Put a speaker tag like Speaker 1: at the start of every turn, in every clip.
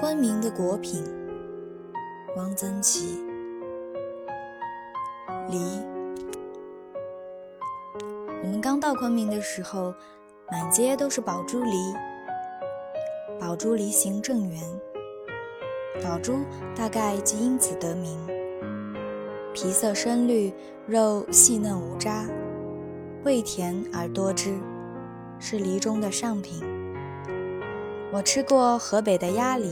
Speaker 1: 昆明的果品，汪曾祺。梨。我们刚到昆明的时候，满街都是宝珠梨。宝珠梨形正圆，宝珠大概即因此得名。皮色深绿，肉细嫩无渣，味甜而多汁，是梨中的上品。我吃过河北的鸭梨，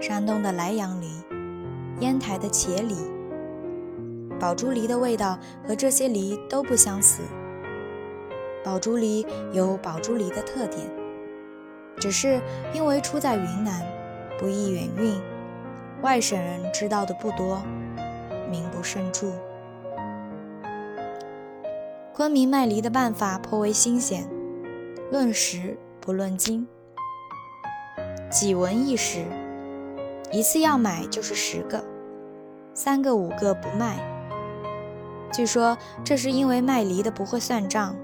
Speaker 1: 山东的莱阳梨，烟台的茄梨。宝珠梨的味道和这些梨都不相似。宝珠梨有宝珠梨的特点，只是因为出在云南，不易远运，外省人知道的不多，名不胜著。昆明卖梨的办法颇为新鲜，论时不论斤，几文一时，一次要买就是十个，三个五个不卖。据说这是因为卖梨的不会算账，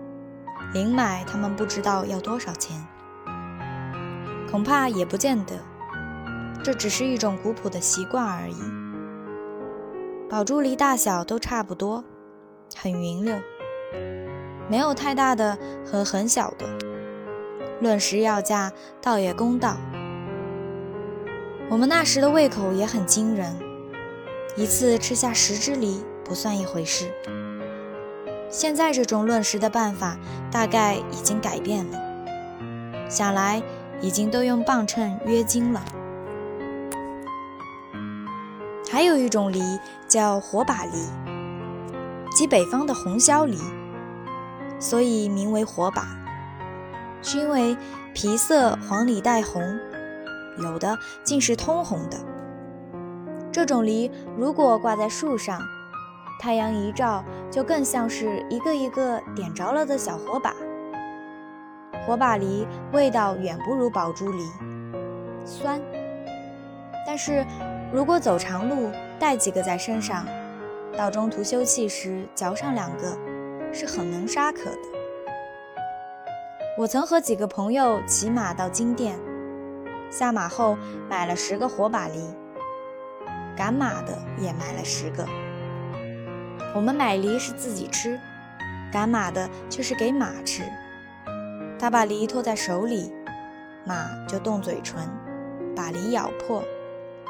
Speaker 1: 零买他们不知道要多少钱。恐怕也不见得，这只是一种古朴的习惯而已。宝珠梨大小都差不多，很匀溜，没有太大的和很小的。论时要价，倒也公道。我们那时的胃口也很惊人，一次吃下十只梨。不算一回事。现在这种论食的办法大概已经改变了，想来已经都用磅秤约斤了。还有一种梨叫火把梨，即北方的红椒梨，所以名为火把，是因为皮色黄里带红，有的竟是通红的。这种梨如果挂在树上，太阳一照，就更像是一个一个点着了的小火把。火把梨味道远不如宝珠梨，酸。但是如果走长路，带几个在身上，到中途休憩时嚼上两个，是很能杀渴的。我曾和几个朋友骑马到金店，下马后买了十个火把梨，赶马的也买了十个。我们买梨是自己吃，赶马的却是给马吃。他把梨托在手里，马就动嘴唇，把梨咬破，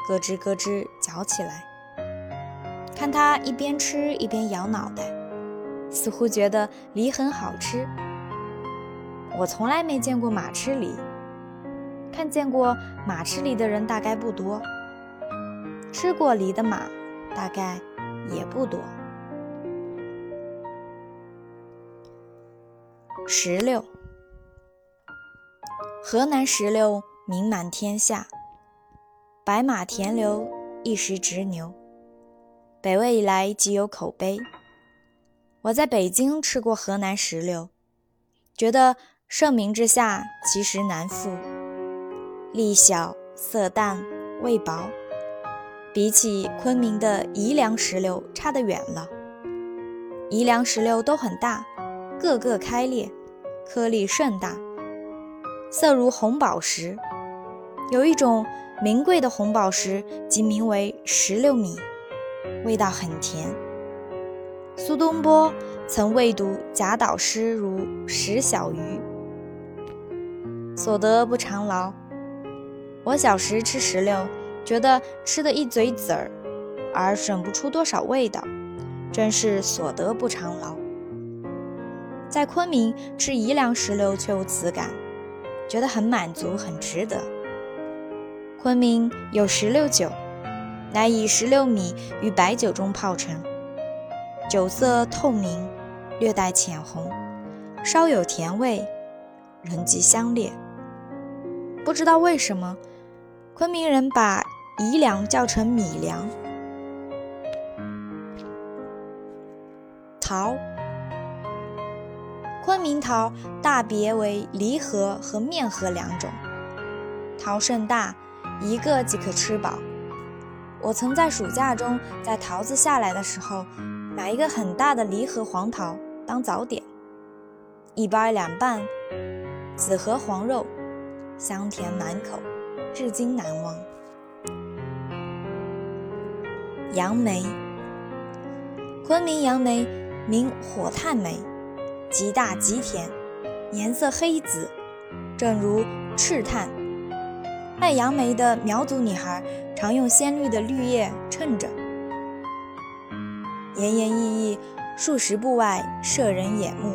Speaker 1: 咯吱咯吱嚼起来。看他一边吃一边摇脑袋，似乎觉得梨很好吃。我从来没见过马吃梨，看见过马吃梨的人大概不多，吃过梨的马大概也不多。石榴，河南石榴名满天下，白马田榴一时直牛，北魏以来即有口碑。我在北京吃过河南石榴，觉得盛名之下其实难副，粒小色淡味薄，比起昆明的宜良石榴差得远了。宜良石榴都很大。个个开裂，颗粒甚大，色如红宝石。有一种名贵的红宝石，即名为石榴米，味道很甜。苏东坡曾未读贾岛诗如石小鱼，所得不偿劳。我小时吃石榴，觉得吃的一嘴籽儿，而省不出多少味道，真是所得不偿劳。在昆明吃宜良石榴却无此感，觉得很满足，很值得。昆明有石榴酒，乃以石榴米与白酒中泡成，酒色透明，略带浅红，稍有甜味，人极香烈。不知道为什么，昆明人把宜粮叫成米粮。桃。昆明桃大别为梨核和面核两种，桃甚大，一个即可吃饱。我曾在暑假中在桃子下来的时候，买一个很大的梨核黄桃当早点，一掰两半，紫核黄肉，香甜满口，至今难忘。杨梅，昆明杨梅名火炭梅，极大极甜，颜色黑紫，正如赤炭。卖杨梅的苗族女孩常用鲜绿的绿叶衬着，奄奄一息，数十步外，摄人眼目。